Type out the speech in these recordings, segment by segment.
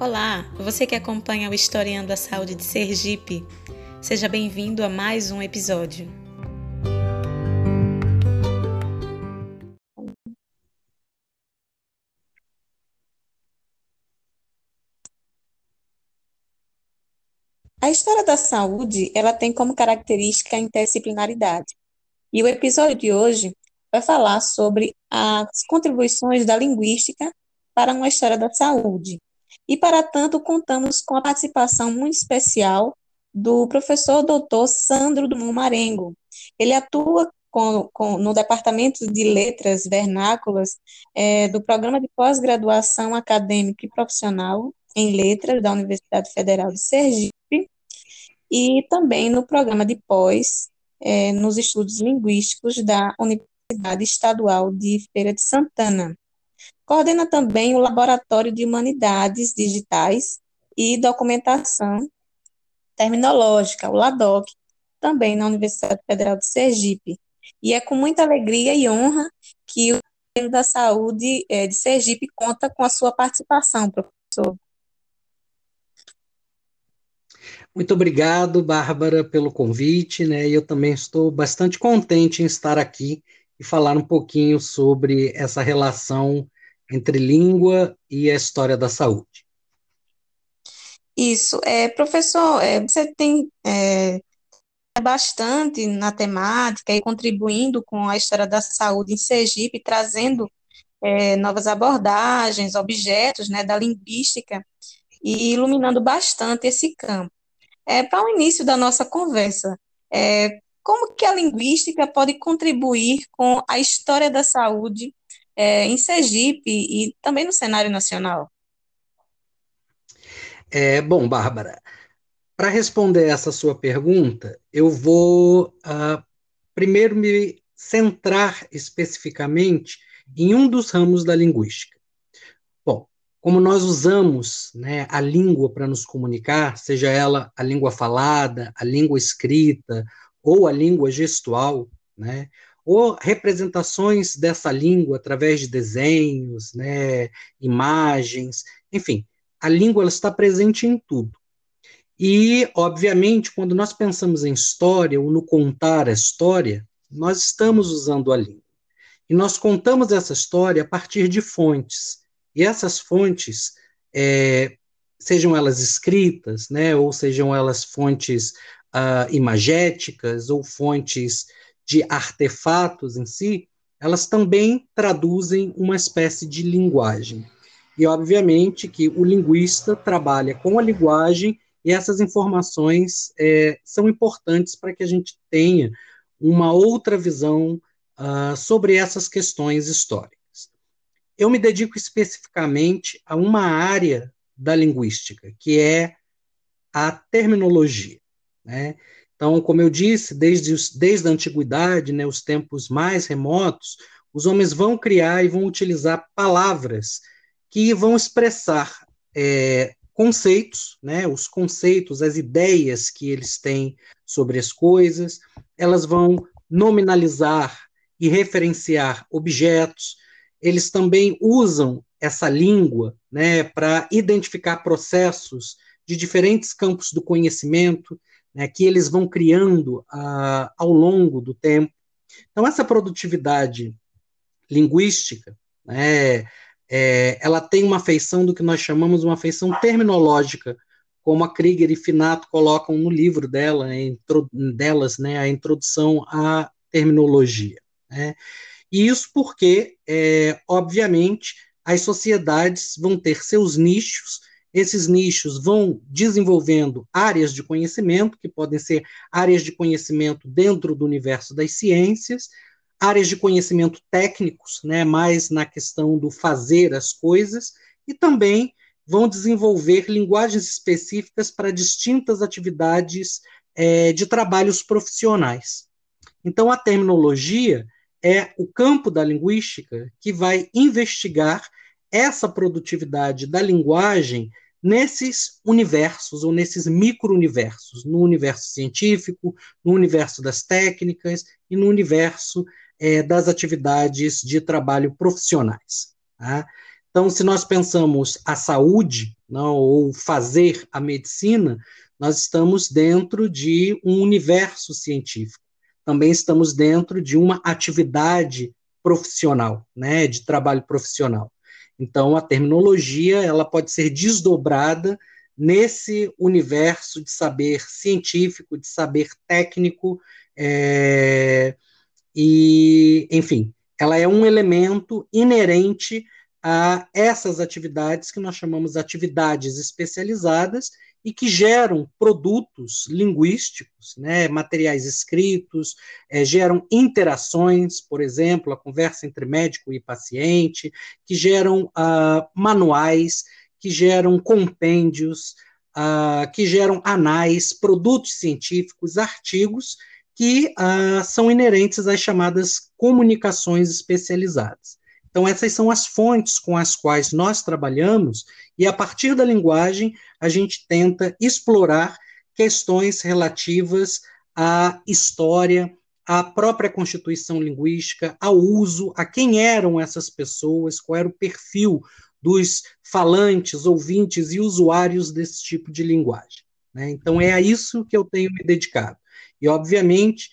Olá, você que acompanha o Historiando a Saúde de Sergipe, seja bem-vindo a mais um episódio. A história da saúde, ela tem como característica a interdisciplinaridade. E o episódio de hoje vai falar sobre as contribuições da linguística para uma história da saúde. E, para tanto, contamos com a participação muito especial do professor doutor Sandro Dumont Marengo. Ele atua com, com, no Departamento de Letras Vernáculas é, do Programa de Pós-Graduação Acadêmica e Profissional em Letras da Universidade Federal de Sergipe e também no Programa de Pós é, nos Estudos Linguísticos da Universidade Estadual de Feira de Santana. Coordena também o Laboratório de Humanidades Digitais e Documentação Terminológica, o LADOC, também na Universidade Federal de Sergipe. E é com muita alegria e honra que o Ministério da Saúde eh, de Sergipe conta com a sua participação, professor. Muito obrigado, Bárbara, pelo convite, né? Eu também estou bastante contente em estar aqui e falar um pouquinho sobre essa relação entre língua e a história da saúde. Isso, é, professor, é, você tem é, bastante na temática e contribuindo com a história da saúde em Sergipe, trazendo é, novas abordagens, objetos né, da linguística e iluminando bastante esse campo. É, Para o início da nossa conversa, é, como que a linguística pode contribuir com a história da saúde é, em Sergipe e também no cenário nacional? É, bom, Bárbara, para responder essa sua pergunta, eu vou uh, primeiro me centrar especificamente em um dos ramos da linguística. Bom, como nós usamos né, a língua para nos comunicar, seja ela a língua falada, a língua escrita ou a língua gestual, né, ou representações dessa língua através de desenhos, né, imagens, enfim, a língua ela está presente em tudo. E, obviamente, quando nós pensamos em história ou no contar a história, nós estamos usando a língua. E nós contamos essa história a partir de fontes. E essas fontes, é, sejam elas escritas, né, ou sejam elas fontes uh, imagéticas ou fontes de artefatos em si, elas também traduzem uma espécie de linguagem. E, obviamente, que o linguista trabalha com a linguagem e essas informações é, são importantes para que a gente tenha uma outra visão uh, sobre essas questões históricas. Eu me dedico especificamente a uma área da linguística, que é a terminologia. Né? Então, como eu disse, desde, os, desde a antiguidade, né, os tempos mais remotos, os homens vão criar e vão utilizar palavras que vão expressar é, conceitos, né, os conceitos, as ideias que eles têm sobre as coisas, elas vão nominalizar e referenciar objetos, eles também usam essa língua né, para identificar processos de diferentes campos do conhecimento, né, que eles vão criando ah, ao longo do tempo. Então, essa produtividade linguística, né, é, ela tem uma feição do que nós chamamos uma feição terminológica, como a Krieger e Finato colocam no livro dela, né, delas, né, a introdução à terminologia. Né? E isso porque, é, obviamente, as sociedades vão ter seus nichos esses nichos vão desenvolvendo áreas de conhecimento, que podem ser áreas de conhecimento dentro do universo das ciências, áreas de conhecimento técnicos, né, mais na questão do fazer as coisas, e também vão desenvolver linguagens específicas para distintas atividades é, de trabalhos profissionais. Então, a terminologia é o campo da linguística que vai investigar essa produtividade da linguagem nesses universos ou nesses micro-universos, no universo científico, no universo das técnicas e no universo é, das atividades de trabalho profissionais. Tá? Então, se nós pensamos a saúde, não, ou fazer a medicina, nós estamos dentro de um universo científico. Também estamos dentro de uma atividade profissional, né, de trabalho profissional. Então, a terminologia ela pode ser desdobrada nesse universo de saber científico, de saber técnico, é, e, enfim, ela é um elemento inerente a essas atividades que nós chamamos de atividades especializadas e que geram produtos linguísticos, né, materiais escritos, é, geram interações, por exemplo, a conversa entre médico e paciente, que geram uh, manuais, que geram compêndios, uh, que geram anais, produtos científicos, artigos que uh, são inerentes às chamadas comunicações especializadas. Então, essas são as fontes com as quais nós trabalhamos, e a partir da linguagem, a gente tenta explorar questões relativas à história, à própria constituição linguística, ao uso, a quem eram essas pessoas, qual era o perfil dos falantes, ouvintes e usuários desse tipo de linguagem. Né? Então, é a isso que eu tenho me dedicado. E, obviamente,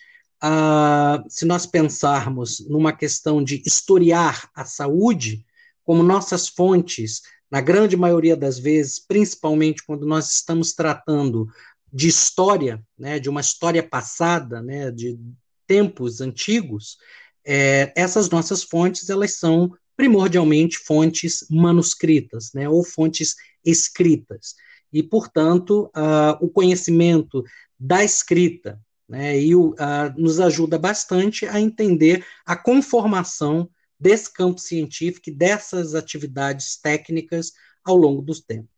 ah, se nós pensarmos numa questão de historiar a saúde, como nossas fontes, na grande maioria das vezes, principalmente quando nós estamos tratando de história, né, de uma história passada, né, de tempos antigos, é, essas nossas fontes elas são primordialmente fontes manuscritas, né, ou fontes escritas. E, portanto, uh, o conhecimento da escrita, né, e uh, nos ajuda bastante a entender a conformação desse campo científico e dessas atividades técnicas ao longo dos tempos.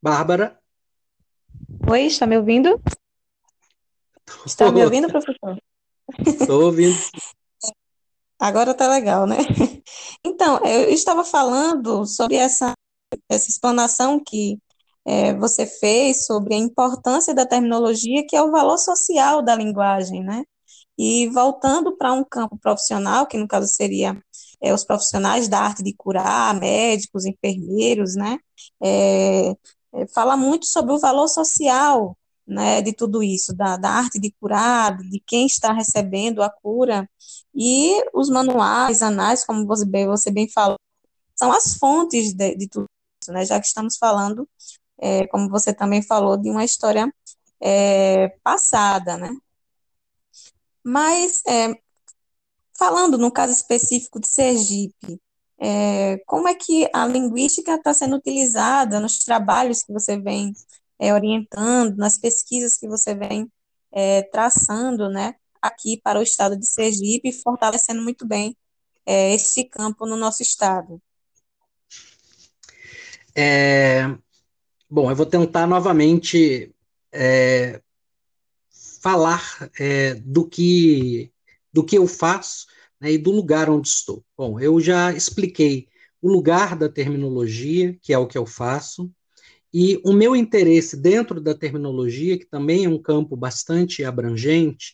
Bárbara? Oi, está me ouvindo? Está me ouvindo, professor? Estou ouvindo. Agora tá legal, né? Então, eu estava falando sobre essa, essa explanação que é, você fez sobre a importância da terminologia, que é o valor social da linguagem, né? E voltando para um campo profissional, que no caso seria é, os profissionais da arte de curar, médicos, enfermeiros, né? É, é fala muito sobre o valor social né, de tudo isso, da, da arte de curar, de quem está recebendo a cura, e os manuais, anais, como você bem, você bem falou, são as fontes de, de tudo isso, né, já que estamos falando, é, como você também falou, de uma história é, passada, né. Mas, é, falando no caso específico de Sergipe, é, como é que a linguística está sendo utilizada nos trabalhos que você vem é, orientando, nas pesquisas que você vem é, traçando, né, aqui para o estado de Sergipe, fortalecendo muito bem é, esse campo no nosso estado. É, bom, eu vou tentar novamente é, falar é, do que do que eu faço né, e do lugar onde estou. Bom, eu já expliquei o lugar da terminologia, que é o que eu faço, e o meu interesse dentro da terminologia, que também é um campo bastante abrangente,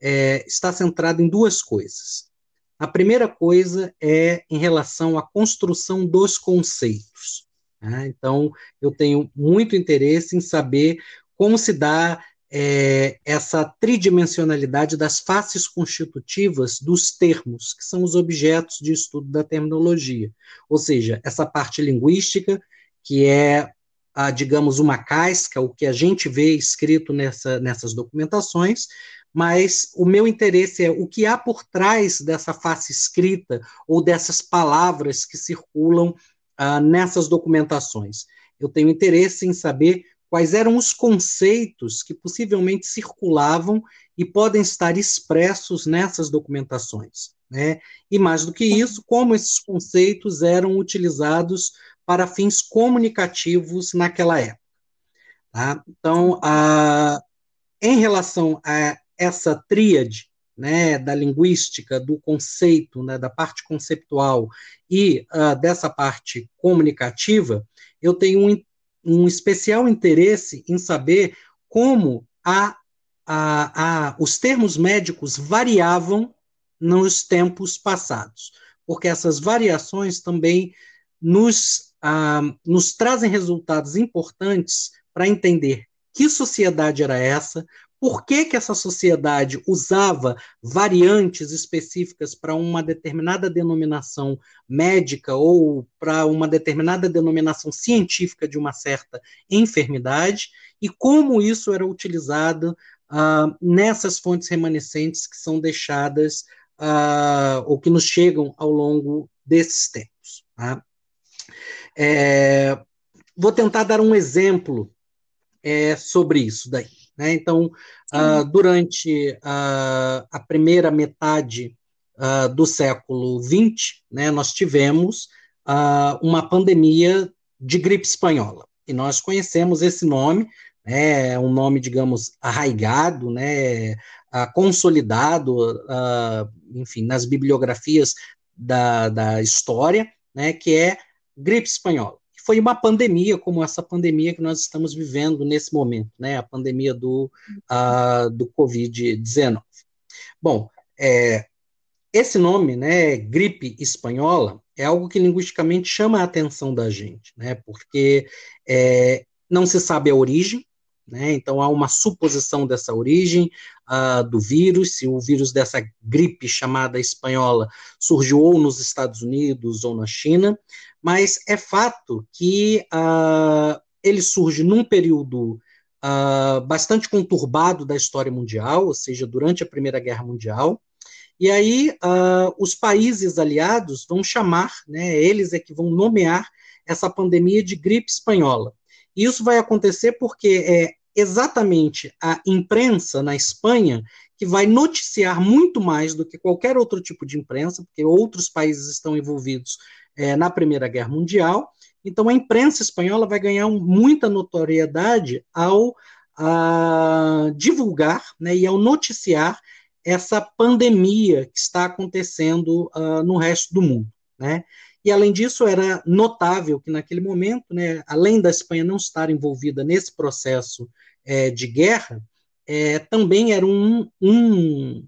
é, está centrado em duas coisas. A primeira coisa é em relação à construção dos conceitos. Né? Então, eu tenho muito interesse em saber como se dá é, essa tridimensionalidade das faces constitutivas dos termos, que são os objetos de estudo da terminologia. Ou seja, essa parte linguística, que é a, digamos, uma casca, o que a gente vê escrito nessa, nessas documentações, mas o meu interesse é o que há por trás dessa face escrita ou dessas palavras que circulam ah, nessas documentações. Eu tenho interesse em saber quais eram os conceitos que possivelmente circulavam e podem estar expressos nessas documentações. Né? E mais do que isso, como esses conceitos eram utilizados para fins comunicativos naquela época. Tá? Então, a, em relação a essa tríade né, da linguística, do conceito, né, da parte conceptual e uh, dessa parte comunicativa, eu tenho um, um especial interesse em saber como a, a, a, os termos médicos variavam nos tempos passados, porque essas variações também nos, ah, nos trazem resultados importantes para entender que sociedade era essa, por que, que essa sociedade usava variantes específicas para uma determinada denominação médica ou para uma determinada denominação científica de uma certa enfermidade, e como isso era utilizado uh, nessas fontes remanescentes que são deixadas uh, ou que nos chegam ao longo desses tempos. Tá? É, vou tentar dar um exemplo é, sobre isso daí. Né? Então, uh, durante uh, a primeira metade uh, do século XX, né, nós tivemos uma pandemia de gripe espanhola. E nós conhecemos esse nome, né, é um nome, digamos, arraigado, né, consolidado, enfim, nas bibliografias da, da história, né, que é gripe espanhola foi uma pandemia como essa pandemia que nós estamos vivendo nesse momento, né? A pandemia do, uh, do Covid-19. Bom, é, esse nome, né, gripe espanhola, é algo que linguisticamente chama a atenção da gente, né? Porque é, não se sabe a origem, né? Então há uma suposição dessa origem uh, do vírus, se o vírus dessa gripe chamada espanhola surgiu ou nos Estados Unidos ou na China, mas é fato que uh, ele surge num período uh, bastante conturbado da história mundial, ou seja, durante a Primeira Guerra Mundial. E aí uh, os países aliados vão chamar, né, eles é que vão nomear essa pandemia de gripe espanhola. E isso vai acontecer porque é exatamente a imprensa na Espanha que vai noticiar muito mais do que qualquer outro tipo de imprensa, porque outros países estão envolvidos é, na Primeira Guerra Mundial. Então, a imprensa espanhola vai ganhar muita notoriedade ao divulgar né, e ao noticiar essa pandemia que está acontecendo uh, no resto do mundo. Né? E, além disso, era notável que, naquele momento, né, além da Espanha não estar envolvida nesse processo é, de guerra, é, também era um, um,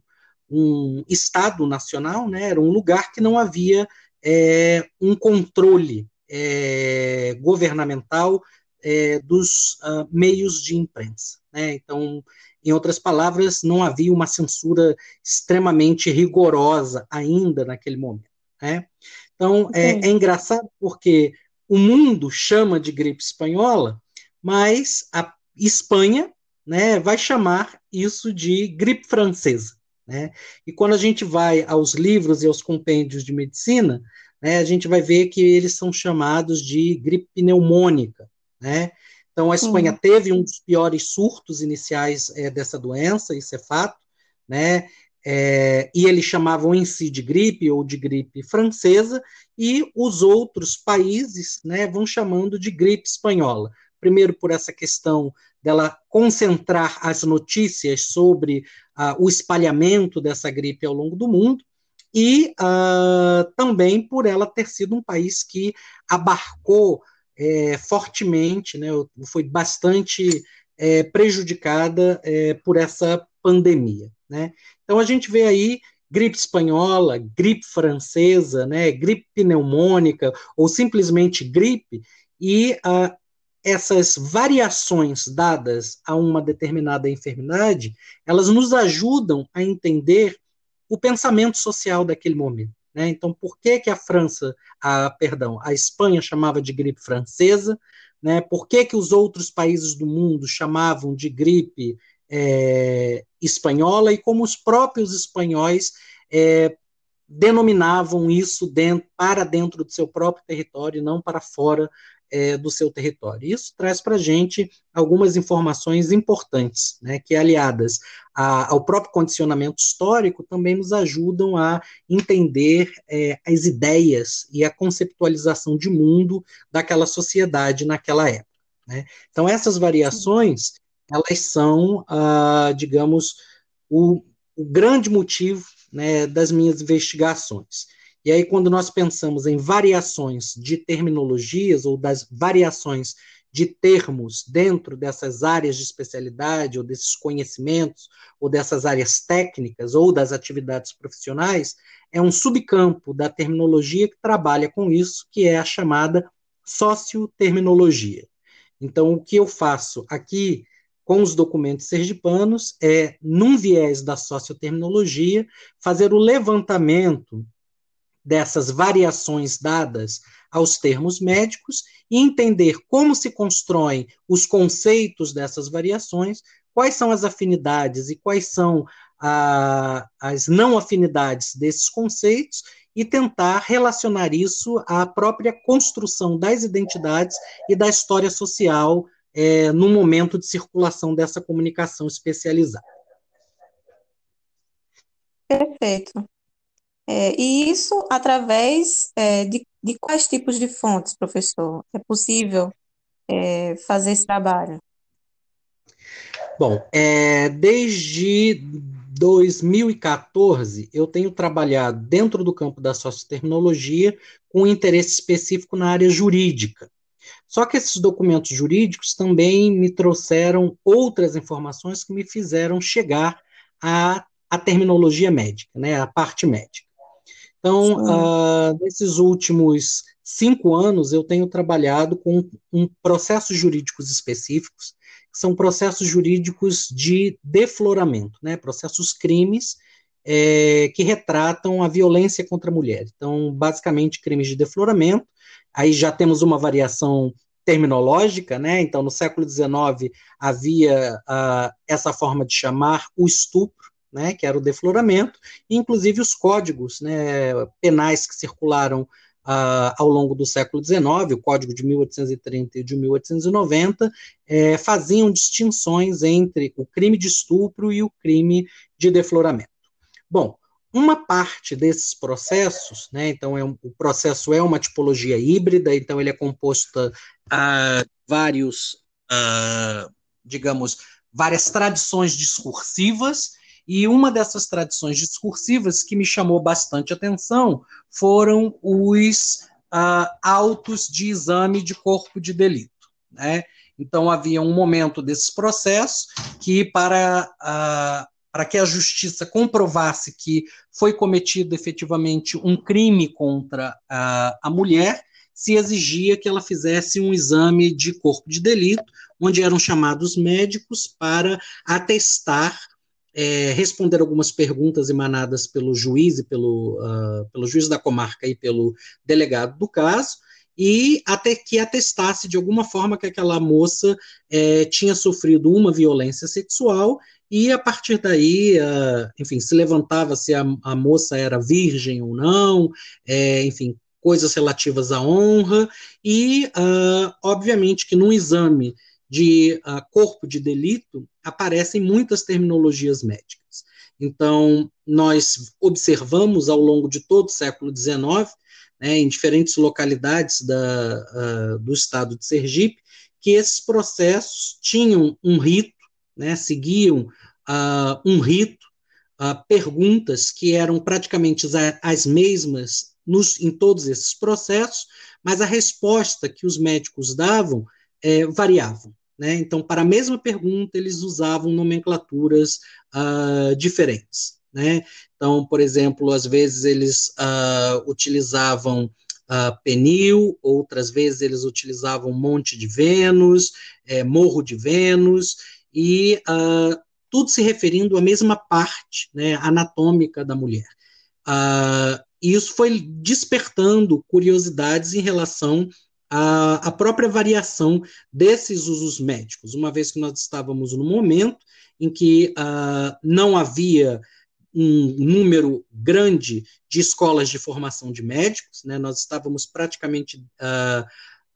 um Estado nacional, né, era um lugar que não havia é, um controle é, governamental é, dos uh, meios de imprensa. Né? Então, em outras palavras, não havia uma censura extremamente rigorosa ainda naquele momento. Né? Então, é, é, engraçado porque o mundo chama de gripe espanhola, mas a Espanha né, vai chamar isso de gripe francesa. Né? E quando a gente vai aos livros e aos compêndios de medicina, né, a gente vai ver que eles são chamados de gripe pneumônica. Né? Então, a Espanha teve um dos piores surtos iniciais é, dessa doença, isso é fato, né? É, e eles chamavam em si de gripe ou de gripe francesa, e os outros países né, vão chamando de gripe espanhola. Primeiro, por essa questão dela concentrar as notícias sobre uh, o espalhamento dessa gripe ao longo do mundo, e uh, também por ela ter sido um país que abarcou é, fortemente, né, foi bastante é, prejudicada é, por essa pandemia. Né? Então a gente vê aí gripe espanhola, gripe francesa, né, gripe pneumônica ou simplesmente gripe, e uh, essas variações dadas a uma determinada enfermidade, elas nos ajudam a entender o pensamento social daquele momento. Né? Então, por que, que a França, a, perdão, a Espanha chamava de gripe francesa? Né? Por que, que os outros países do mundo chamavam de gripe é, espanhola? E como os próprios espanhóis é, denominavam isso dentro, para dentro do seu próprio território e não para fora é, do seu território. Isso traz para a gente algumas informações importantes, né, que aliadas a, ao próprio condicionamento histórico também nos ajudam a entender é, as ideias e a conceptualização de mundo daquela sociedade naquela época. Né? Então essas variações elas são, ah, digamos, o, o grande motivo né, das minhas investigações. E aí, quando nós pensamos em variações de terminologias ou das variações de termos dentro dessas áreas de especialidade, ou desses conhecimentos, ou dessas áreas técnicas, ou das atividades profissionais, é um subcampo da terminologia que trabalha com isso, que é a chamada socioterminologia. Então, o que eu faço aqui com os documentos sergipanos é, num viés da socioterminologia, fazer o levantamento dessas variações dadas aos termos médicos e entender como se constroem os conceitos dessas variações, quais são as afinidades e quais são a, as não afinidades desses conceitos e tentar relacionar isso à própria construção das identidades e da história social é, no momento de circulação dessa comunicação especializada. Perfeito. É, e isso através é, de, de, quais tipos de fontes, professor? É possível é, fazer esse trabalho? Bom, é, desde 2014 eu tenho trabalhado dentro do campo da socioterminologia com interesse específico na área jurídica. Só que esses documentos jurídicos também me trouxeram outras informações que me fizeram chegar à, à terminologia médica, né, à parte médica. Então, uh, nesses últimos cinco anos, eu tenho trabalhado com um processos jurídicos específicos, que são processos jurídicos de defloramento, né, processos crimes é, que retratam a violência contra a mulher. Então, basicamente, crimes de defloramento. Aí já temos uma variação terminológica, né? Então, no século XIX havia uh, essa forma de chamar o estupro, né? Que era o defloramento, inclusive os códigos, né? Penais que circularam uh, ao longo do século XIX, o Código de 1830 e de 1890, eh, faziam distinções entre o crime de estupro e o crime de defloramento. Bom, uma parte desses processos, né, então é um, o processo é uma tipologia híbrida, então ele é composto a vários, uh, digamos, várias tradições discursivas, e uma dessas tradições discursivas que me chamou bastante atenção foram os uh, autos de exame de corpo de delito. Né? Então, havia um momento desse processo que, para uh, para que a justiça comprovasse que foi cometido efetivamente um crime contra a, a mulher, se exigia que ela fizesse um exame de corpo de delito, onde eram chamados médicos para atestar, é, responder algumas perguntas emanadas pelo juiz e pelo, uh, pelo juiz da comarca e pelo delegado do caso, e até que atestasse de alguma forma que aquela moça é, tinha sofrido uma violência sexual e a partir daí, uh, enfim, se levantava se a, a, moça era virgem ou não, é, enfim, coisas relativas à honra, e uh, obviamente que no exame de uh, corpo de delito aparecem muitas terminologias médicas. Então, nós observamos ao longo de todo o século XIX, né, em diferentes localidades da, do estado de Sergipe, que esses processos tinham um rito, né, seguiam uh, um rito, uh, perguntas que eram praticamente as mesmas nos, em todos esses processos, mas a resposta que os médicos davam é, variavam. Né? Então, para a mesma pergunta, eles usavam nomenclaturas uh, diferentes. Né? Então, por exemplo, às vezes eles uh, utilizavam uh, penil, outras vezes eles utilizavam Monte de Vênus, é, Morro de Vênus, e uh, tudo se referindo à mesma parte né, anatômica da mulher. E isso foi despertando curiosidades em relação à, à, própria variação desses usos médicos, uma vez que nós estávamos no momento em que uh, não havia um número grande de escolas de formação de médicos, né, nós estávamos praticamente uh,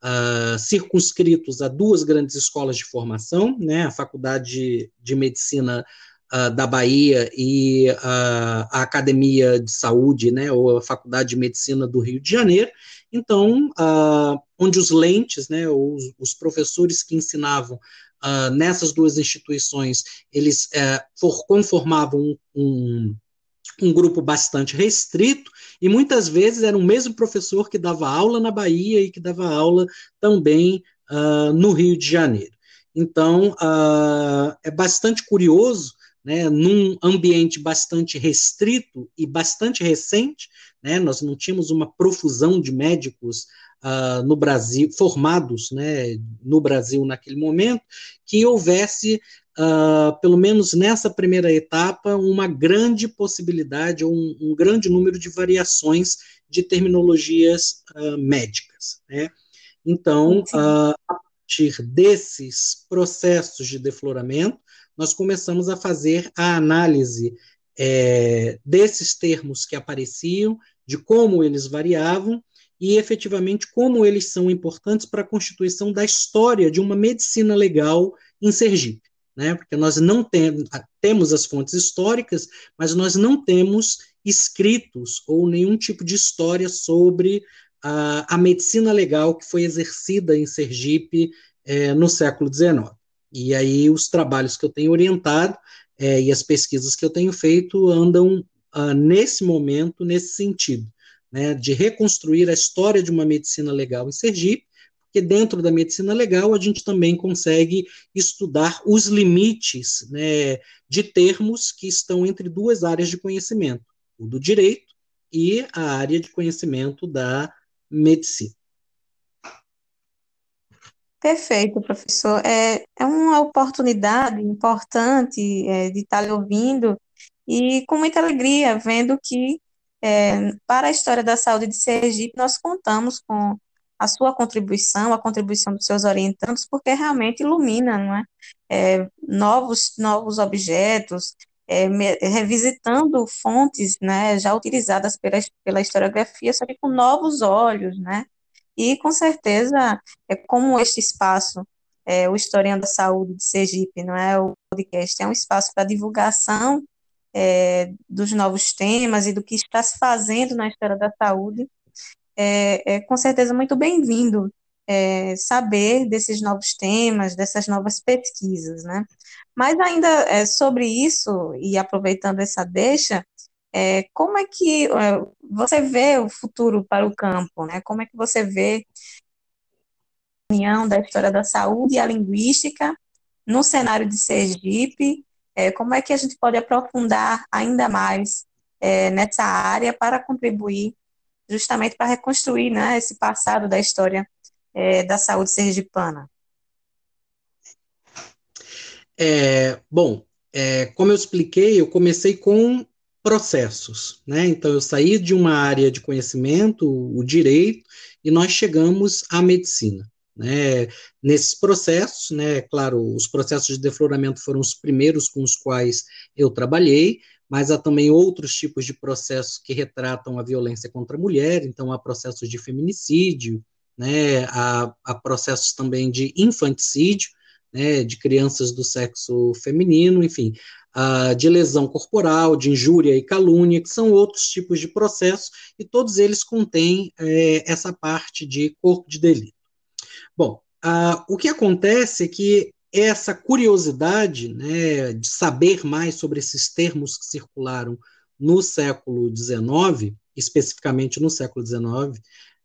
uh, circunscritos a duas grandes escolas de formação, né, a Faculdade de Medicina uh, da Bahia e uh, a Academia de Saúde, né, ou a Faculdade de Medicina do Rio de Janeiro, então, onde os lentes, né, os, os professores que ensinavam nessas duas instituições, eles eh, for, conformavam um, um um grupo bastante restrito, e muitas vezes era o mesmo professor que dava aula na Bahia e que dava aula também uh, no Rio de Janeiro. Então, uh, é bastante curioso, né, num ambiente bastante restrito e bastante recente, né, nós não tínhamos uma profusão de médicos uh, no Brasil, formados né, no Brasil naquele momento, que houvesse Uh, pelo menos nessa primeira etapa, uma grande possibilidade, ou um, um grande número de variações de terminologias uh, médicas. Né? Então, a partir desses processos de defloramento, nós começamos a fazer a análise é, desses termos que apareciam, de como eles variavam e efetivamente como eles são importantes para a constituição da história de uma medicina legal em Sergipe né? Porque nós não tem, temos as fontes históricas, mas nós não temos escritos ou nenhum tipo de história sobre a, a medicina legal que foi exercida em Sergipe é, no século XIX. E aí os trabalhos que eu tenho orientado é, e as pesquisas que eu tenho feito andam uh, nesse momento, nesse sentido, né, de reconstruir a história de uma medicina legal em Sergipe porque dentro da medicina legal a gente também consegue estudar os limites né, de termos que estão entre duas áreas de conhecimento, o do direito e a área de conhecimento da medicina. Perfeito, professor. É, é uma oportunidade importante é, de estar lhe ouvindo e com muita alegria vendo que é, para a história da saúde de Sergipe nós contamos com a sua contribuição, a contribuição dos seus orientandos, porque realmente ilumina, não é? é novos, novos objetos, é, revisitando fontes, né, já utilizadas pela, pela historiografia, só que com novos olhos, né? E com certeza, é como este espaço, é, o Historiando da Saúde de Sergipe, não é? O podcast é um espaço para divulgação é, dos novos temas e do que está se fazendo na história da saúde é, é com certeza muito bem-vindo é, saber desses novos temas, dessas novas pesquisas, né? Mas ainda é, sobre isso, e aproveitando essa deixa, é, como é que é, você vê o futuro para o campo, né? Como é que você vê a união da história da saúde e a linguística no cenário de Sergipe? É, como é que a gente pode aprofundar ainda mais é, nessa área para contribuir justamente para reconstruir né, esse passado da história é, da saúde sergipana. É, bom, é, como eu expliquei, eu comecei com processos, né? Então eu saí de uma área de conhecimento, o direito, e nós chegamos à medicina. Né? Nesses processos, né, claro, os processos de defloramento foram os primeiros com os quais eu trabalhei, mas há também outros tipos de processos que retratam a violência contra a mulher, então há processos de feminicídio, né, há, há processos também de infanticídio, né, de crianças do sexo feminino, enfim, uh, de lesão corporal, de injúria e calúnia, que são outros tipos de processos, e todos eles contêm é, essa parte de corpo de delito. Bom, uh, o que acontece é que essa curiosidade né, de saber mais sobre esses termos que circularam no século XIX, especificamente no século XIX,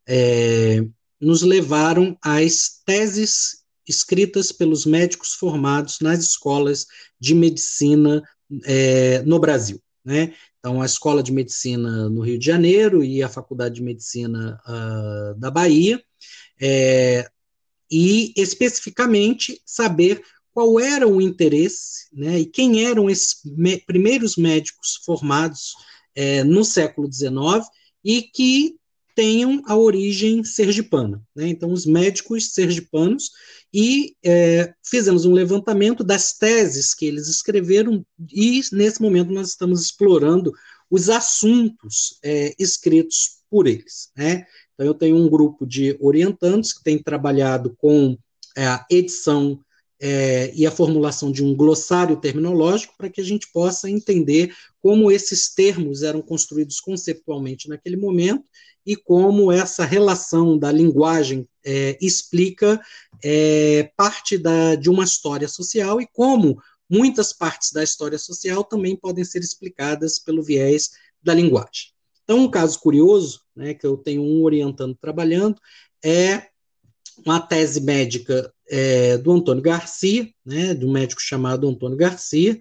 é, nos levaram às teses escritas pelos médicos formados nas escolas de medicina é, no Brasil. Né? Então, a Escola de Medicina no Rio de Janeiro e a Faculdade de Medicina uh, da Bahia é, e especificamente saber qual era o interesse né, e quem eram esses me primeiros médicos formados é, no século XIX e que tenham a origem sergipana. Né? Então, os médicos sergipanos, e é, fizemos um levantamento das teses que eles escreveram, e nesse momento nós estamos explorando os assuntos é, escritos por eles. Né? Então, eu tenho um grupo de orientantes que tem trabalhado com é, a edição é, e a formulação de um glossário terminológico para que a gente possa entender como esses termos eram construídos conceptualmente naquele momento e como essa relação da linguagem é, explica é, parte da, de uma história social e como muitas partes da história social também podem ser explicadas pelo viés da linguagem. Então, um caso curioso, né, que eu tenho um orientando trabalhando, é uma tese médica é, do Antônio Garcia, né, de um médico chamado Antônio Garcia,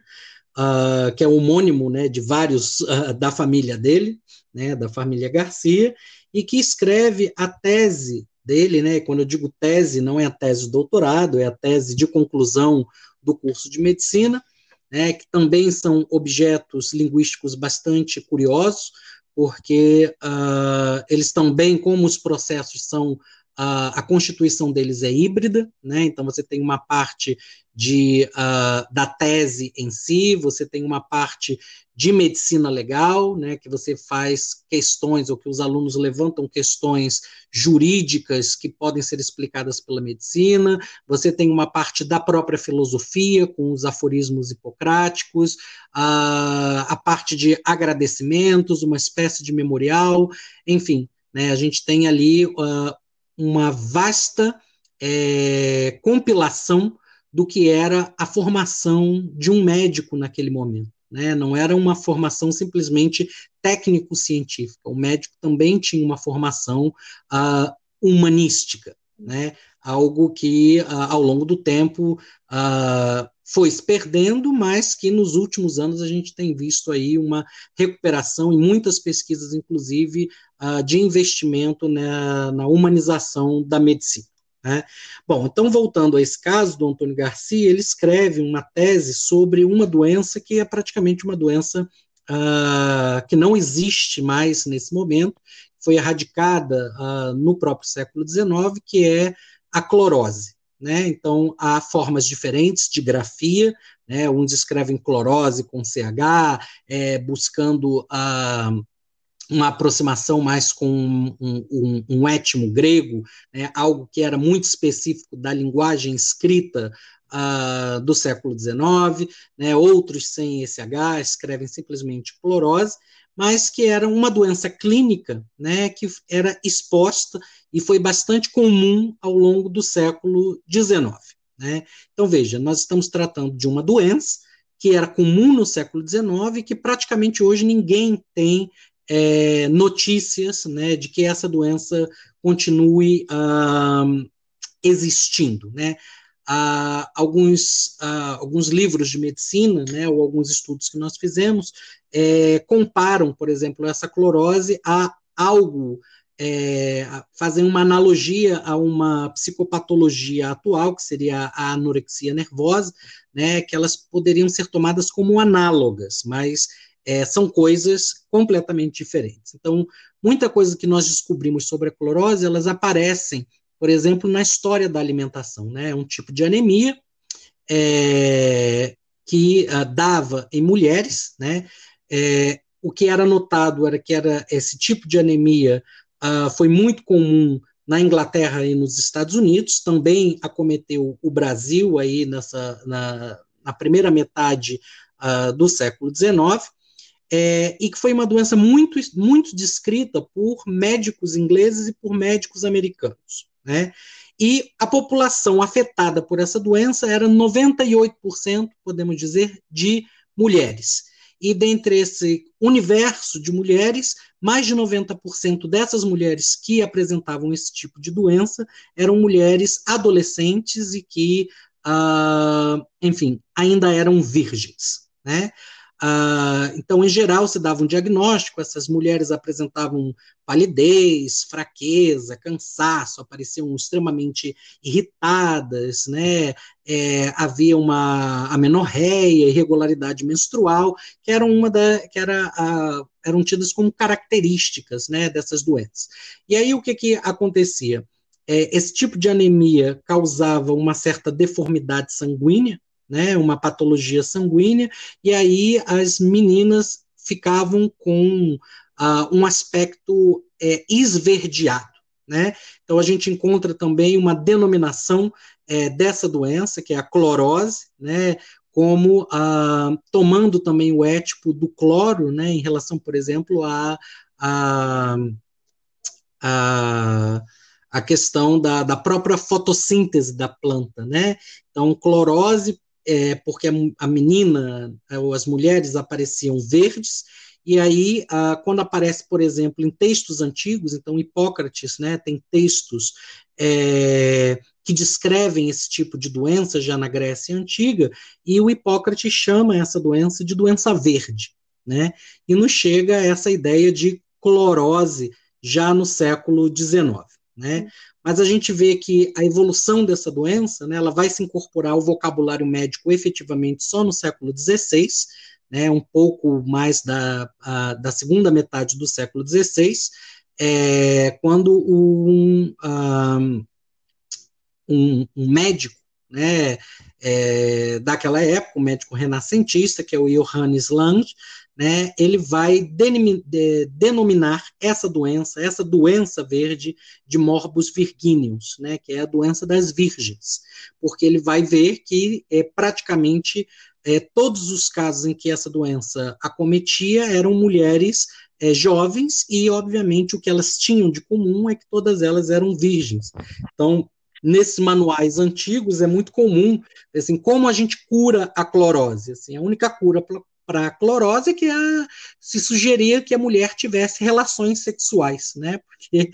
uh, que é homônimo né, de vários uh, da família dele, né, da família Garcia, e que escreve a tese dele, né, quando eu digo tese, não é a tese de doutorado, é a tese de conclusão do curso de medicina, né, que também são objetos linguísticos bastante curiosos, porque uh, eles também, como os processos são a, a constituição deles é híbrida, né? Então você tem uma parte de, uh, da tese em si, você tem uma parte de medicina legal, né, que você faz questões, ou que os alunos levantam questões jurídicas que podem ser explicadas pela medicina, você tem uma parte da própria filosofia, com os aforismos hipocráticos, a, a parte de agradecimentos, uma espécie de memorial, enfim, né, a gente tem ali uh, uma vasta é, compilação do que era a formação de um médico naquele momento. Né? Não era uma formação simplesmente técnico-científica. O médico também tinha uma formação uh, humanística, né? Algo que, uh, ao longo do tempo, uh, foi se perdendo, mas que nos últimos anos a gente tem visto aí uma recuperação em muitas pesquisas, inclusive, de investimento na, na humanização da medicina. Né? Bom, então voltando a esse caso do Antônio Garcia, ele escreve uma tese sobre uma doença que é praticamente uma doença uh, que não existe mais nesse momento, foi erradicada uh, no próprio século XIX, que é a clorose. Né? Então, há formas diferentes de grafia, né? uns escrevem clorose com CH, é, buscando a uh, uma aproximação mais com um, um, um étimo grego, né, algo que era muito específico da linguagem escrita uh, do século XIX, né, outros sem esse H escrevem simplesmente clorose, mas que era uma doença clínica né, que era exposta e foi bastante comum ao longo do século XIX. Né? Então, veja, nós estamos tratando de uma doença que era comum no século XIX e que praticamente hoje ninguém tem é, notícias né, de que essa doença continue existindo. Né? Alguns, alguns livros de medicina, né, ou alguns estudos que nós fizemos, é, comparam, por exemplo, essa clorose a algo é, fazem uma analogia a uma psicopatologia atual, que seria a anorexia nervosa, né, que elas poderiam ser tomadas como análogas, mas é, são coisas completamente diferentes. Então, muita coisa que nós descobrimos sobre a clorose, elas aparecem, por exemplo, na história da alimentação. Né? É um tipo de anemia é, que uh, dava em mulheres, né? É, o que era notado era que era esse tipo de anemia uh, foi muito comum na Inglaterra e nos Estados Unidos, também acometeu o Brasil aí nessa, na, na primeira metade uh, do século XIX, é, e que foi uma doença muito, muito descrita por médicos ingleses e por médicos americanos. Né? E a população afetada por essa doença era 98%, podemos dizer, de mulheres. E dentre esse universo de mulheres, mais de 90% dessas mulheres que apresentavam esse tipo de doença eram mulheres adolescentes e que, uh, enfim, ainda eram virgens. Né? Ah, então, em geral, se dava um diagnóstico, essas mulheres apresentavam palidez, fraqueza, cansaço, apareciam extremamente irritadas, né? É, havia uma amenorreia, irregularidade menstrual, que eram uma da, que era a, eram tidas como características, né, dessas doenças. E aí o que que acontecia? É, esse tipo de anemia causava uma certa deformidade sanguínea, né, uma patologia sanguínea, e aí as meninas ficavam com uh, um aspecto é, esverdeado. Né? Então a gente encontra também uma denominação é, dessa doença, que é a clorose, né, como ah, tomando também o étipo do cloro, né, em relação, por exemplo, a, a, a, a questão da, da própria fotossíntese da planta, né? Então, clorose é, porque a, menina, ou as mulheres apareciam verdes, E aí, quando aparece, por exemplo, em textos antigos, então Hipócrates né, tem textos é, que descrevem esse tipo de doença já na Grécia Antiga, e o Hipócrates chama essa doença de doença verde. Né? E nos chega essa ideia de clorose já no século XIX. Né? Mas a gente vê que a evolução dessa doença, né, ela vai se incorporar ao vocabulário médico efetivamente só no século XVI, né, um pouco mais da, a, da segunda metade do século XVI, é, quando um, um, um médico né, é, daquela época, um médico renascentista, que é o Johannes Lang, né, ele vai de, de, denominar essa doença, essa doença verde, de morbus virginius, né, que é a doença das virgens, porque ele vai ver que é, praticamente é, todos os casos em que essa doença acometia eram mulheres é, jovens e, obviamente, o que elas tinham de comum é que todas elas eram virgens. Então, nesses manuais antigos é muito comum, assim, como a gente cura a clorose. Assim, a única cura para a clorose que a, se sugeria que a mulher tivesse relações sexuais, né? Porque,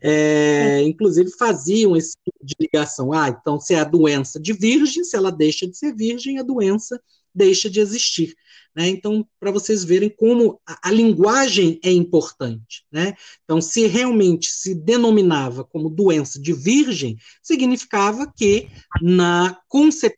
é, inclusive, faziam esse tipo de ligação. Ah, então, se é a doença de virgem, se ela deixa de ser virgem, a doença deixa de existir. Né? Então, para vocês verem como a, a, linguagem é importante. Né? Então, se realmente se denominava como doença de virgem, significava que na concepção,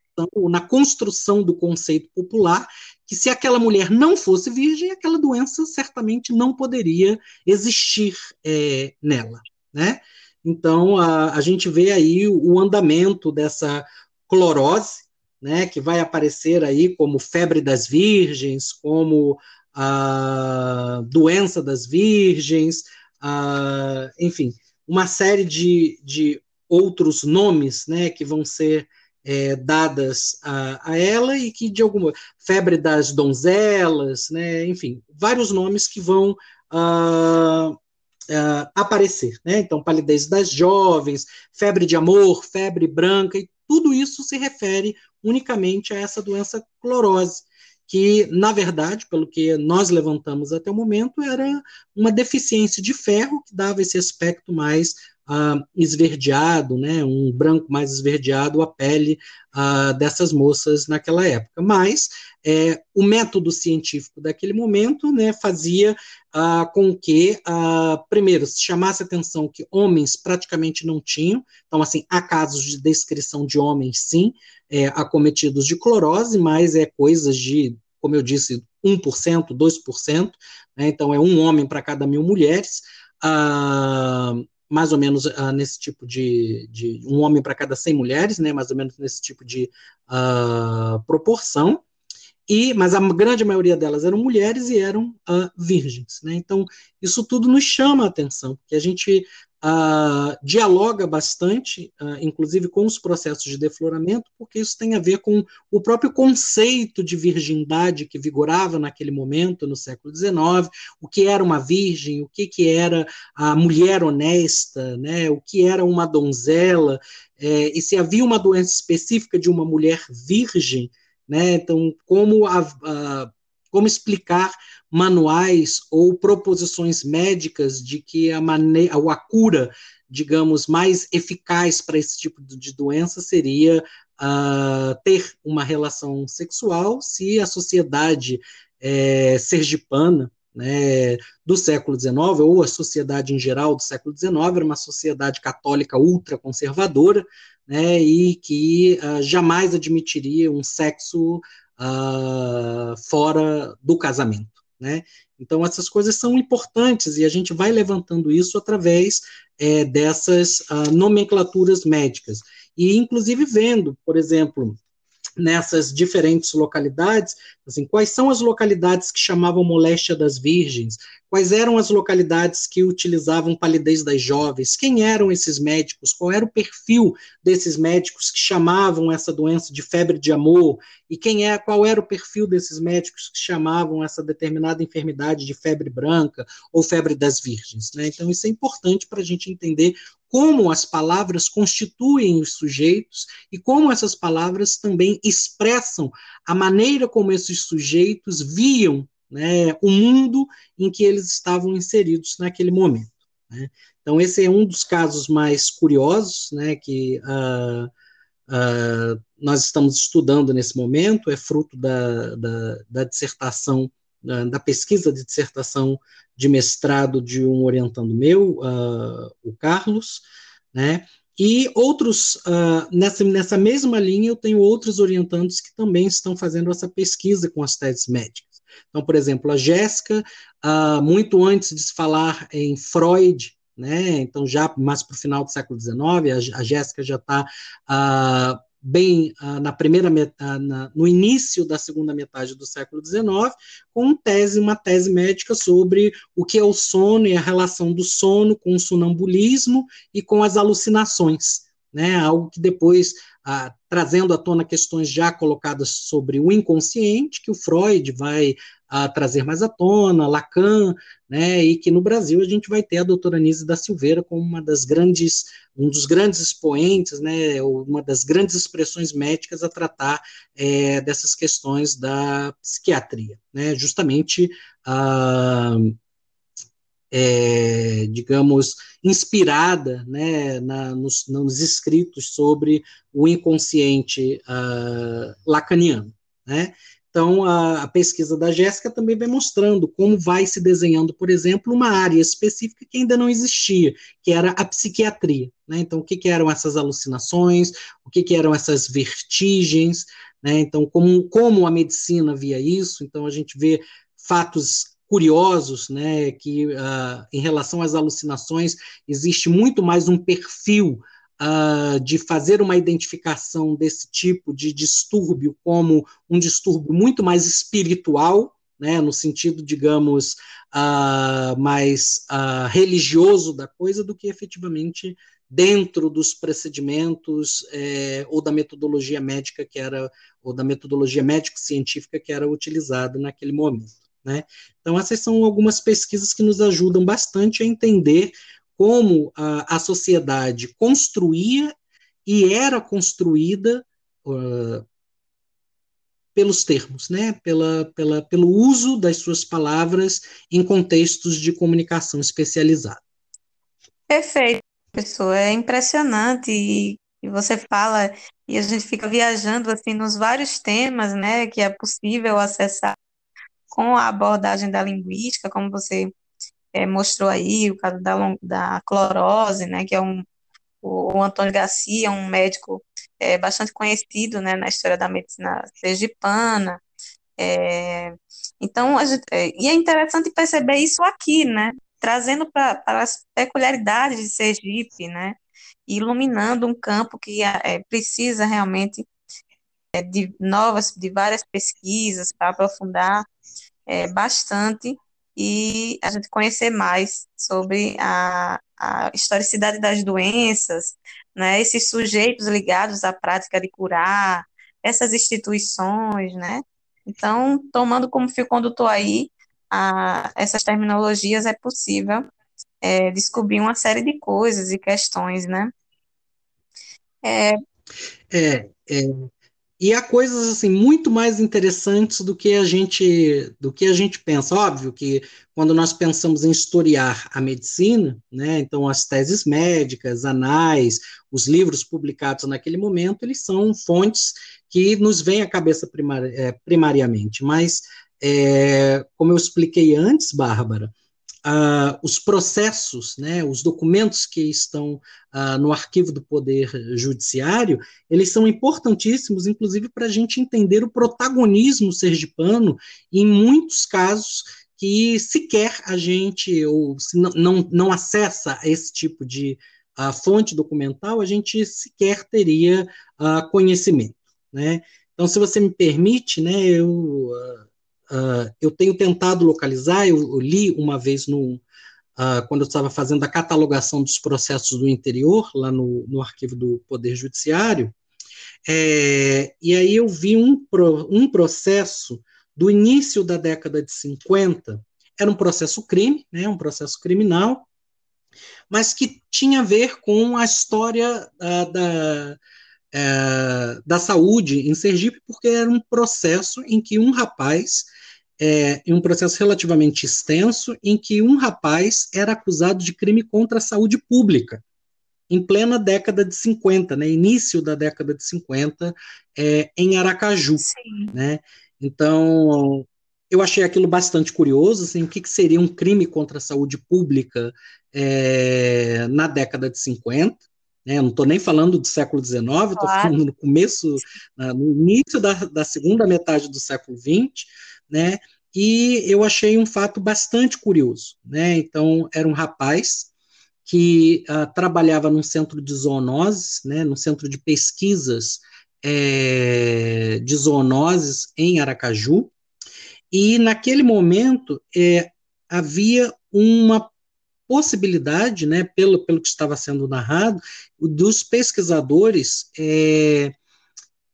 na construção do conceito popular, que se aquela mulher não fosse virgem, aquela doença certamente não poderia existir é, nela, né? Então, a, a gente vê aí o, o andamento dessa clorose, né, que vai aparecer aí como febre das virgens, como a doença das virgens, a, enfim, uma série de, de outros nomes, né, que vão ser é, dadas a, a, ela e que de alguma febre das donzelas, né, enfim, vários nomes que vão uh, uh, aparecer, né? Então, palidez das jovens, febre de amor, febre branca, e tudo isso se refere unicamente a essa doença clorose, que, na verdade, pelo que nós levantamos até o momento, era uma deficiência de ferro que dava esse aspecto mais uh, esverdeado, né, um branco mais esverdeado a pele uh, dessas moças naquela época. Mas é, o método científico daquele momento né, fazia uh, com que, primeiro, se chamasse atenção que homens praticamente não tinham, então, assim, há casos de descrição de homens, sim, é, acometidos de clorose, mas é coisas de, como eu disse, 1%, 2%, né, então é um homem para cada mil mulheres. Uh, mais ou menos uh, nesse tipo de, de, um homem para cada 100 mulheres, né, mais ou menos nesse tipo de uh, proporção, e mas a grande maioria delas eram mulheres e eram uh, virgens, né? Então isso tudo nos chama a atenção, porque a gente uh, dialoga bastante, uh, inclusive com os processos de defloramento, porque isso tem a ver com o próprio conceito de virgindade que vigorava naquele momento, no século XIX, o que era uma virgem, o que, que era a mulher honesta, né, o que era uma donzela, é, e se havia uma doença específica de uma mulher virgem, né, então como a, a como explicar manuais ou proposições médicas de que a, a cura, digamos, mais eficaz para esse tipo de doença seria uh, ter uma relação sexual se a sociedade é, sergipana né, do século XIX, ou a sociedade em geral do século XIX, era uma sociedade católica ultraconservadora, né, e que uh, jamais admitiria um sexo uh, fora do casamento. Né? Então, essas coisas são importantes e a gente vai levantando isso através é, dessas uh, nomenclaturas médicas. E, inclusive, vendo, por exemplo, nessas diferentes localidades, assim, quais são as localidades que chamavam moléstia das virgens, quais eram as localidades que utilizavam palidez das jovens, quem eram esses médicos, qual era o perfil desses médicos que chamavam essa doença de febre de amor, e quem é, qual era o perfil desses médicos que chamavam essa determinada enfermidade de febre branca ou febre das virgens. Né? Então, isso é importante para a gente entender como as palavras constituem os sujeitos e como essas palavras também expressam a maneira como esses sujeitos viam né, o mundo em que eles estavam inseridos naquele momento. Né? Então, esse é um dos casos mais curiosos né, que uh, uh, nós estamos estudando nesse momento, é fruto da, da, da dissertação, da, pesquisa de dissertação de mestrado de um orientando meu, uh, o Carlos, né? E outros, uh, nessa, nessa mesma linha, eu tenho outros orientandos que também estão fazendo essa pesquisa com as teses médicas. Então, por exemplo, a Jéssica, uh, muito antes de se falar em Freud, né, então já mais para o final do século XIX, a, a Jéssica já está bem uh, na primeira uh, na, no início da segunda metade do século XIX, com tese, uma tese médica sobre o que é o sono e a relação do sono com o sonambulismo e com as alucinações, né? Algo que depois ah, trazendo à tona questões já colocadas sobre o inconsciente, que o Freud vai a trazer mais à tona, Lacan, né, e que no Brasil a gente vai ter a doutora Nise da Silveira como uma das grandes, um dos grandes expoentes, né, uma das grandes expressões médicas a tratar é, dessas questões da psiquiatria, né, justamente, ah, é, digamos, inspirada né, na, nos, nos, escritos sobre o inconsciente ah, lacaniano. Né? Então, a, a pesquisa da Jéssica também vai mostrando como vai se desenhando, por exemplo, uma área específica que ainda não existia, que era a psiquiatria. Né? Então, o que, que, eram essas alucinações, o que, que eram essas vertigens, né? então, como, como a medicina via isso. Então, a gente vê fatos curiosos, né, que uh, em relação às alucinações existe muito mais um perfil uh, de fazer uma identificação desse tipo de distúrbio como um distúrbio muito mais espiritual, né, no sentido, digamos, uh, mais uh, religioso da coisa, do que efetivamente dentro dos procedimentos é, ou da metodologia médica que era, ou da metodologia médico-científica que era utilizada naquele momento. Né? Então, essas são algumas pesquisas que nos ajudam bastante a entender como a, a sociedade construía e era construída uh, pelos termos, né? pela, pela, pelo uso das suas palavras em contextos de comunicação especializada. Perfeito, professor. É impressionante e, e você fala e a gente fica viajando assim nos vários temas, né, que é possível acessar com a abordagem da linguística, como você é, mostrou aí, o caso da, da clorose, né, que é um, o, o Antônio Garcia, um médico é, bastante conhecido, né, na história da medicina sergipana, é, então, gente, é, e é interessante perceber isso aqui, né, trazendo para as peculiaridades de Sergipe, né, iluminando um campo que é, é precisa realmente é, de novas, de várias pesquisas para aprofundar é, bastante e a gente conhecer mais sobre a, a historicidade das doenças, né, esses sujeitos ligados à prática de curar, essas instituições, né? Então, tomando como fio condutor aí a, essas terminologias, é possível é, descobrir uma série de coisas e questões, né? É, é, é e há coisas assim muito mais interessantes do que a gente do que a gente pensa. Óbvio que quando nós pensamos em historiar a medicina, né, então as teses médicas, anais, os livros publicados naquele momento, eles são fontes que nos vêm à cabeça primari é, primariamente. Mas, é, como eu expliquei antes, Bárbara, uh, os processos, né, os documentos que estão uh, no arquivo do Poder Judiciário, eles são importantíssimos, inclusive, para a gente entender o protagonismo sergipano em muitos casos que sequer a gente, ou não, não, não acessa esse tipo de uh, fonte documental, a gente sequer teria conhecimento. Né? Então, se você me permite, né, eu Uh, eu tenho tentado localizar, eu, eu li uma vez no, uh, quando eu estava fazendo a catalogação dos processos do interior, lá no, no arquivo do Poder Judiciário, é, e aí eu vi um, um processo do início da década de 50, era um processo crime, né, um processo criminal, mas que tinha a ver com a história uh, da, é, da saúde em Sergipe, porque era um processo em que um rapaz é, em um processo relativamente extenso, em que um rapaz era acusado de crime contra a saúde pública, em plena década de 50, né, início da década de 50, é, em Aracaju. Né? Então, eu achei aquilo bastante curioso, assim, o que, que seria um crime contra a saúde pública é, na década de 50, né, não estou nem falando do século XIX, estou claro. falando no começo, no início da, da segunda metade do século XX, né, e eu achei um fato bastante curioso, né, então era um rapaz que uh, trabalhava num centro de zoonoses, né, num centro de pesquisas é, de zoonoses em Aracaju, e naquele momento é, havia uma possibilidade, né, pelo, pelo que estava sendo narrado, dos pesquisadores é,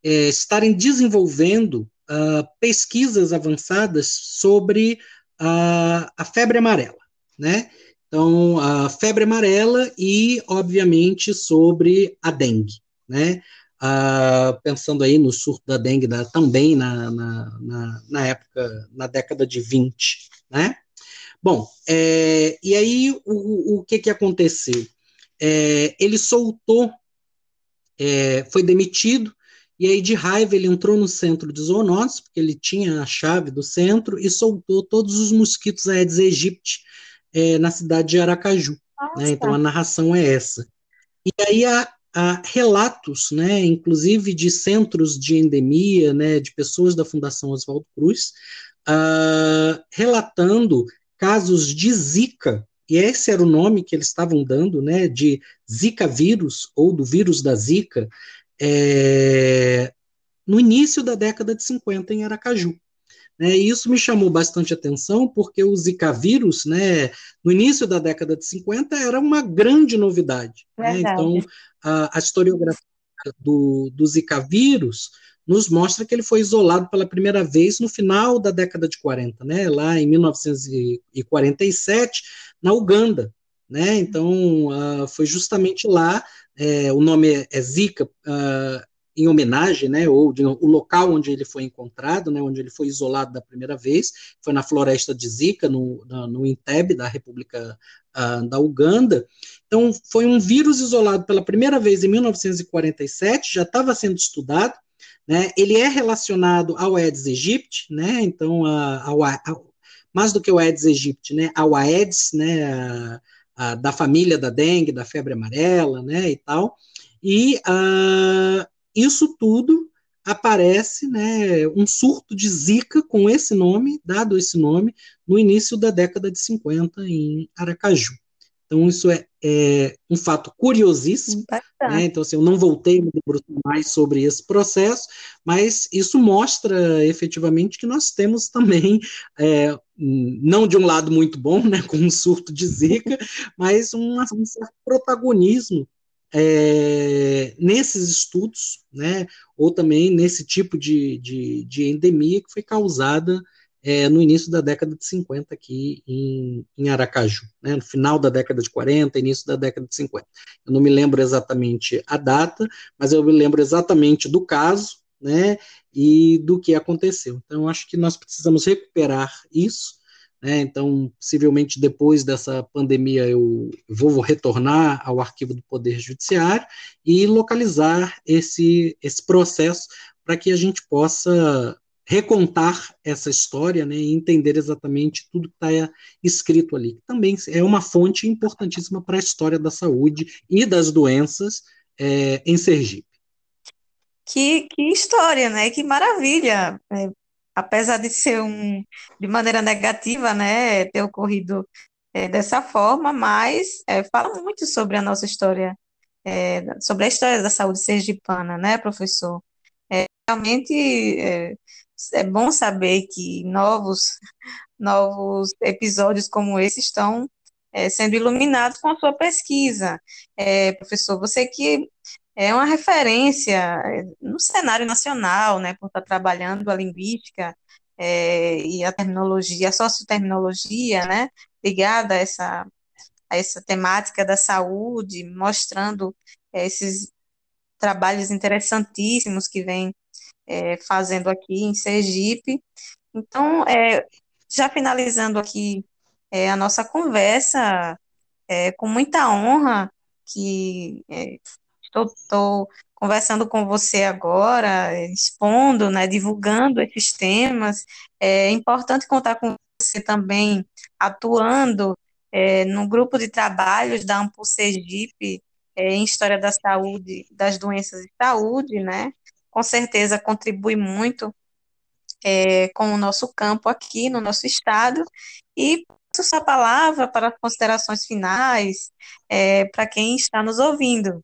é, estarem desenvolvendo uh, pesquisas avançadas sobre a, a febre amarela, né? Então, a febre amarela e, obviamente, sobre a dengue, né? Uh, pensando aí no surto da dengue da, também na, na, na, na, época, na década de 20, né? Bom, é, e aí o, o que, que aconteceu? É, ele soltou, é, foi demitido, e aí de raiva ele entrou no centro de zoonoses, porque ele tinha a chave do centro, e soltou todos os mosquitos Aedes aegypti é, na cidade de Aracaju. Né? Então a narração é essa. E aí há, há, relatos, né, inclusive de centros de endemia, né, de pessoas da Fundação Oswaldo Cruz, uh, relatando casos de Zika, e esse era o nome que eles estavam dando, né, de Zika vírus, ou do vírus da Zika, é, no início da década de 50 em Aracaju. E isso me chamou bastante atenção, porque o Zika vírus, né, no início da década de 50, era uma grande novidade. Né, então, a, a historiografia do, do Zika vírus nos mostra que ele foi isolado pela primeira vez no final da década de 40, né, lá em 1947, na Uganda. Né, então, uh, foi justamente lá, é, o nome é, é Zika, uh, em homenagem, né, ou de, o local onde ele foi encontrado, né, onde ele foi isolado da primeira vez, foi na floresta de Zika, no, no Entebbe, da República uh, da Uganda. Então, foi um vírus isolado pela primeira vez em 1947, já estava sendo estudado, né? Ele é relacionado ao Aedes aegypti, né? Então, ao, mais do que o Aedes aegypti, né? Ao Aedes, né? A, a, da família da dengue, da febre amarela, né? E tal. E isso tudo aparece, né? Um surto de Zika com esse nome, dado esse nome, no início da década de 50 em Aracaju. Então, isso é, é um fato curiosíssimo. Né? Então, assim, eu não voltei a me debruçar mais sobre esse processo, mas isso mostra efetivamente que nós temos também, é, não de um lado muito bom, né, com um surto de Zika, mas um, um certo protagonismo é, nesses estudos, né, ou também nesse tipo de, de, de endemia que foi causada é, no início da década de 50 aqui em, em Aracaju, né, no final da década de 40, início da década de 50. Eu não me lembro exatamente a data, mas eu me lembro exatamente do caso, né, e do que aconteceu. Então, acho que nós precisamos recuperar isso, né, então, possivelmente depois dessa pandemia eu vou retornar ao arquivo do Poder Judiciário e localizar esse, esse processo para que a gente possa recontar essa história né, e entender exatamente tudo que está escrito ali. Também é uma fonte importantíssima para a história da saúde e das doenças é, em Sergipe. Que, que história, né? Que maravilha! É, apesar de ser um, de maneira negativa, né, ter ocorrido é, dessa forma, mas é, fala muito sobre a nossa história, é, sobre a história da saúde sergipana, né, professor? É, realmente é, bom saber que novos, novos episódios como esse estão é, sendo iluminados com a sua pesquisa. É, professor, você que é uma referência é, no cenário nacional, né, por estar trabalhando a linguística é, e a terminologia, a socioterminologia, né, ligada a essa, a essa temática da saúde, mostrando é, esses trabalhos interessantíssimos que vem é, fazendo aqui em Sergipe. Então, é, já finalizando aqui é, a nossa conversa, é, com muita honra que é, estou, conversando com você agora, é, expondo, né, divulgando esses temas. É importante contar com você também atuando no grupo de trabalhos da Ampul Sergipe em História da Saúde, das Doenças de Saúde, né? Com certeza contribui muito é, com o nosso campo aqui no nosso estado e passo sua palavra para considerações finais é, para quem está nos ouvindo.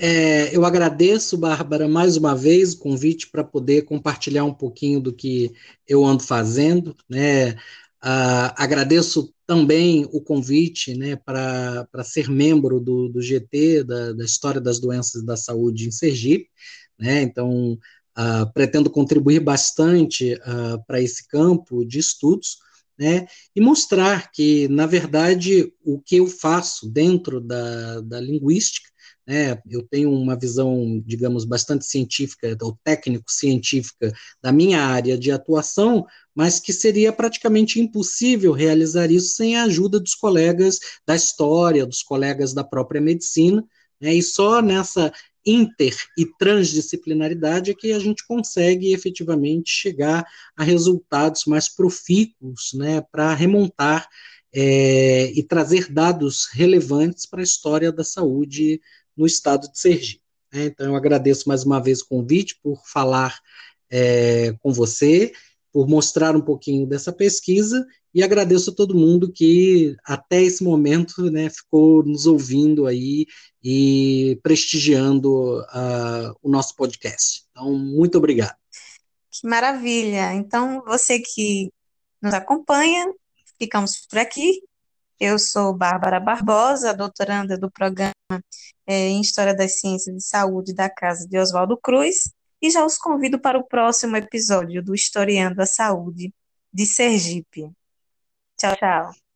É, eu agradeço, Bárbara, mais uma vez o convite para poder compartilhar um pouquinho do que eu ando fazendo. Né? Ah, agradeço também o convite né, para ser membro do, do GT, da, da, História das Doenças da Saúde em Sergipe. Né? Então, ah, pretendo contribuir bastante ah, para esse campo de estudos. Né, e mostrar que, na verdade, o que eu faço dentro da, da linguística né? Eu tenho uma visão, digamos, bastante científica, ou técnico-científica da minha área de atuação, mas que seria praticamente impossível realizar isso sem a ajuda dos colegas da história, dos colegas da própria medicina, né? e só nessa inter e transdisciplinaridade é que a gente consegue efetivamente chegar a resultados mais profícuos né, para remontar é, e trazer dados relevantes para a história da saúde no estado de Sergipe. Né? Então, eu agradeço mais uma vez o convite por falar é, com você, por mostrar um pouquinho dessa pesquisa e agradeço a todo mundo que até esse momento né, ficou nos ouvindo aí e prestigiando uh, o nosso podcast. Então, muito obrigado. Que maravilha! Então, você que nos acompanha, ficamos por aqui. Eu sou Bárbara Barbosa, doutoranda do programa é, em História das Ciências de Saúde da Casa de Oswaldo Cruz, e já os convido para o próximo episódio do Historiando a Saúde de Sergipe. Tchau, tchau.